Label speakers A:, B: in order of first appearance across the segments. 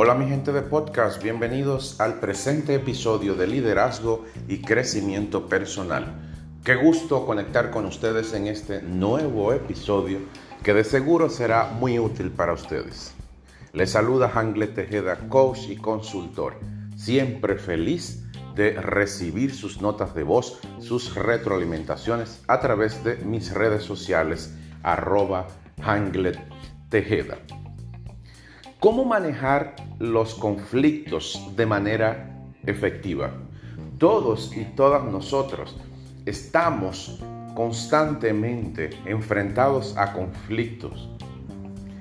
A: Hola mi gente de podcast, bienvenidos al presente episodio de liderazgo y crecimiento personal. Qué gusto conectar con ustedes en este nuevo episodio que de seguro será muy útil para ustedes. Les saluda Hangle Tejeda, coach y consultor, siempre feliz de recibir sus notas de voz, sus retroalimentaciones a través de mis redes sociales arroba Hanglet Tejeda. ¿Cómo manejar los conflictos de manera efectiva? Todos y todas nosotros estamos constantemente enfrentados a conflictos.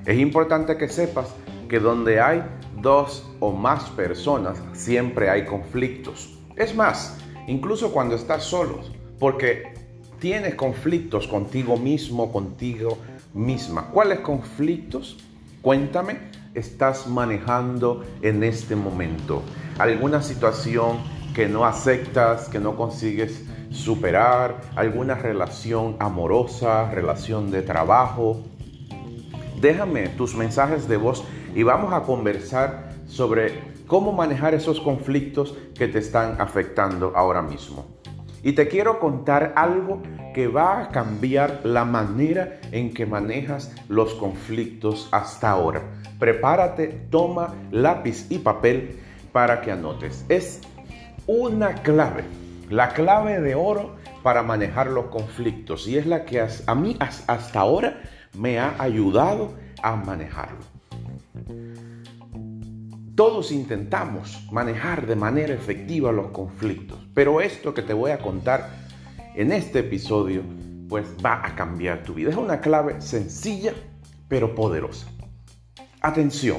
A: Es importante que sepas que donde hay dos o más personas siempre hay conflictos. Es más, incluso cuando estás solo, porque tienes conflictos contigo mismo, contigo misma. ¿Cuáles conflictos? Cuéntame, estás manejando en este momento. ¿Alguna situación que no aceptas, que no consigues superar? ¿Alguna relación amorosa, relación de trabajo? Déjame tus mensajes de voz y vamos a conversar sobre cómo manejar esos conflictos que te están afectando ahora mismo. Y te quiero contar algo que va a cambiar la manera en que manejas los conflictos hasta ahora. Prepárate, toma lápiz y papel para que anotes. Es una clave, la clave de oro para manejar los conflictos y es la que a mí hasta ahora me ha ayudado a manejarlo. Todos intentamos manejar de manera efectiva los conflictos, pero esto que te voy a contar en este episodio, pues va a cambiar tu vida. Es una clave sencilla, pero poderosa. Atención,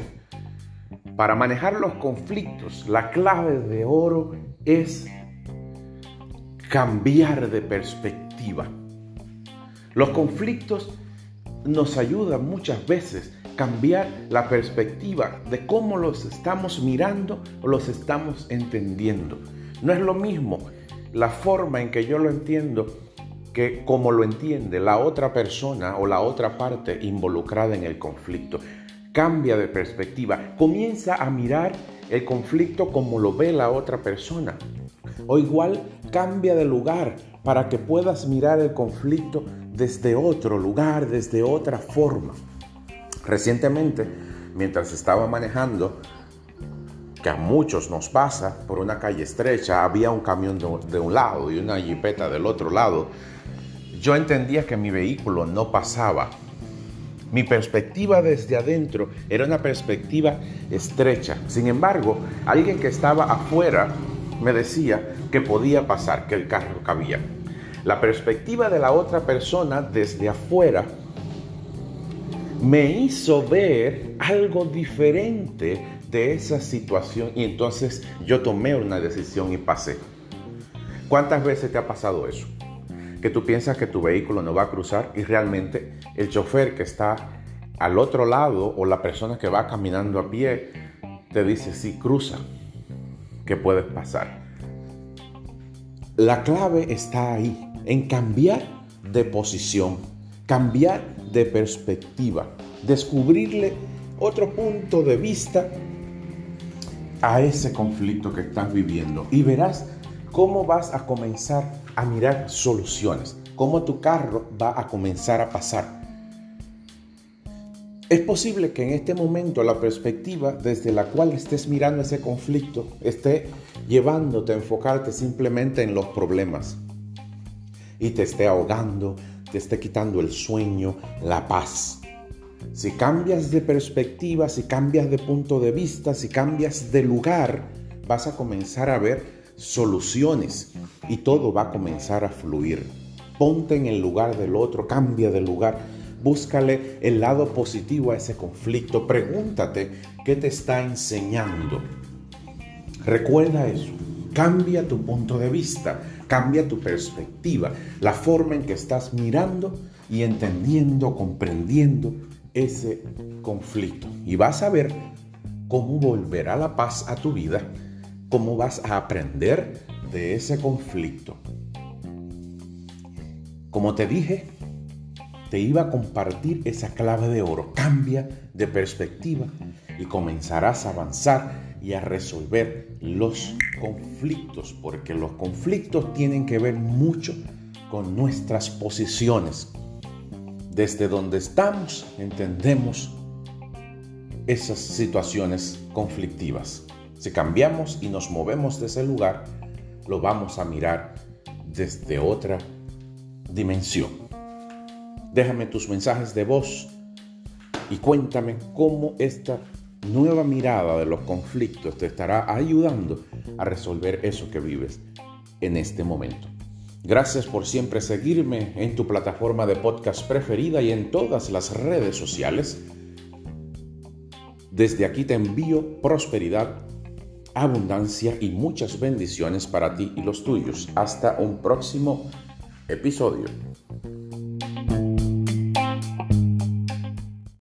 A: para manejar los conflictos, la clave de oro es cambiar de perspectiva. Los conflictos nos ayudan muchas veces cambiar la perspectiva de cómo los estamos mirando o los estamos entendiendo. No es lo mismo la forma en que yo lo entiendo que como lo entiende la otra persona o la otra parte involucrada en el conflicto. Cambia de perspectiva, comienza a mirar el conflicto como lo ve la otra persona. O igual cambia de lugar para que puedas mirar el conflicto desde otro lugar, desde otra forma. Recientemente, mientras estaba manejando, que a muchos nos pasa, por una calle estrecha, había un camión de, un lado y una jipeta del otro lado. Yo entendía que mi vehículo no pasaba. Mi perspectiva desde adentro era una perspectiva estrecha. Sin embargo, alguien que estaba afuera me decía que podía pasar, que el carro cabía. La perspectiva de la otra persona desde afuera me hizo ver algo diferente de esa situación y entonces yo tomé una decisión y pasé. ¿Cuántas veces te ha pasado eso? Que tú piensas que tu vehículo no va a cruzar y realmente el chofer que está al otro lado o la persona que va caminando a pie te dice sí cruza, que puedes pasar. La clave está ahí, en cambiar de posición, cambiar de perspectiva, descubrirle otro punto de vista a ese conflicto que estás viviendo y verás cómo vas a comenzar a mirar soluciones, cómo tu carro va a comenzar a pasar. Es posible que en este momento la perspectiva desde la cual estés mirando ese conflicto esté llevándote a enfocarte simplemente en los problemas y te esté ahogando, te esté quitando el sueño, la paz. Si cambias de perspectiva, si cambias de punto de vista, si cambias de lugar, vas a comenzar a ver soluciones y todo va a comenzar a fluir. Ponte en el lugar del otro, cambia de lugar, búscale el lado positivo a ese conflicto, pregúntate qué te está enseñando. Recuerda eso, cambia tu punto de vista, Cambia tu perspectiva, la forma en que estás mirando y entendiendo, comprendiendo ese conflicto. Y vas a ver cómo volverá la paz a tu vida, cómo vas a aprender de ese conflicto. Como te dije, te iba a compartir esa clave de oro. Cambia de perspectiva y comenzarás a avanzar y a resolver los conflictos, porque los conflictos tienen que ver mucho con nuestras posiciones. Desde donde estamos entendemos esas situaciones conflictivas. Si cambiamos y nos movemos de ese lugar, lo vamos a mirar desde otra dimensión. Déjame tus mensajes de voz y cuéntame cómo esta nueva mirada de los conflictos te estará ayudando a resolver eso que vives en este momento. Gracias por siempre seguirme en tu plataforma de podcast preferida y en todas las redes sociales. Desde aquí te envío prosperidad, abundancia y muchas bendiciones para ti y los tuyos. Hasta un próximo episodio.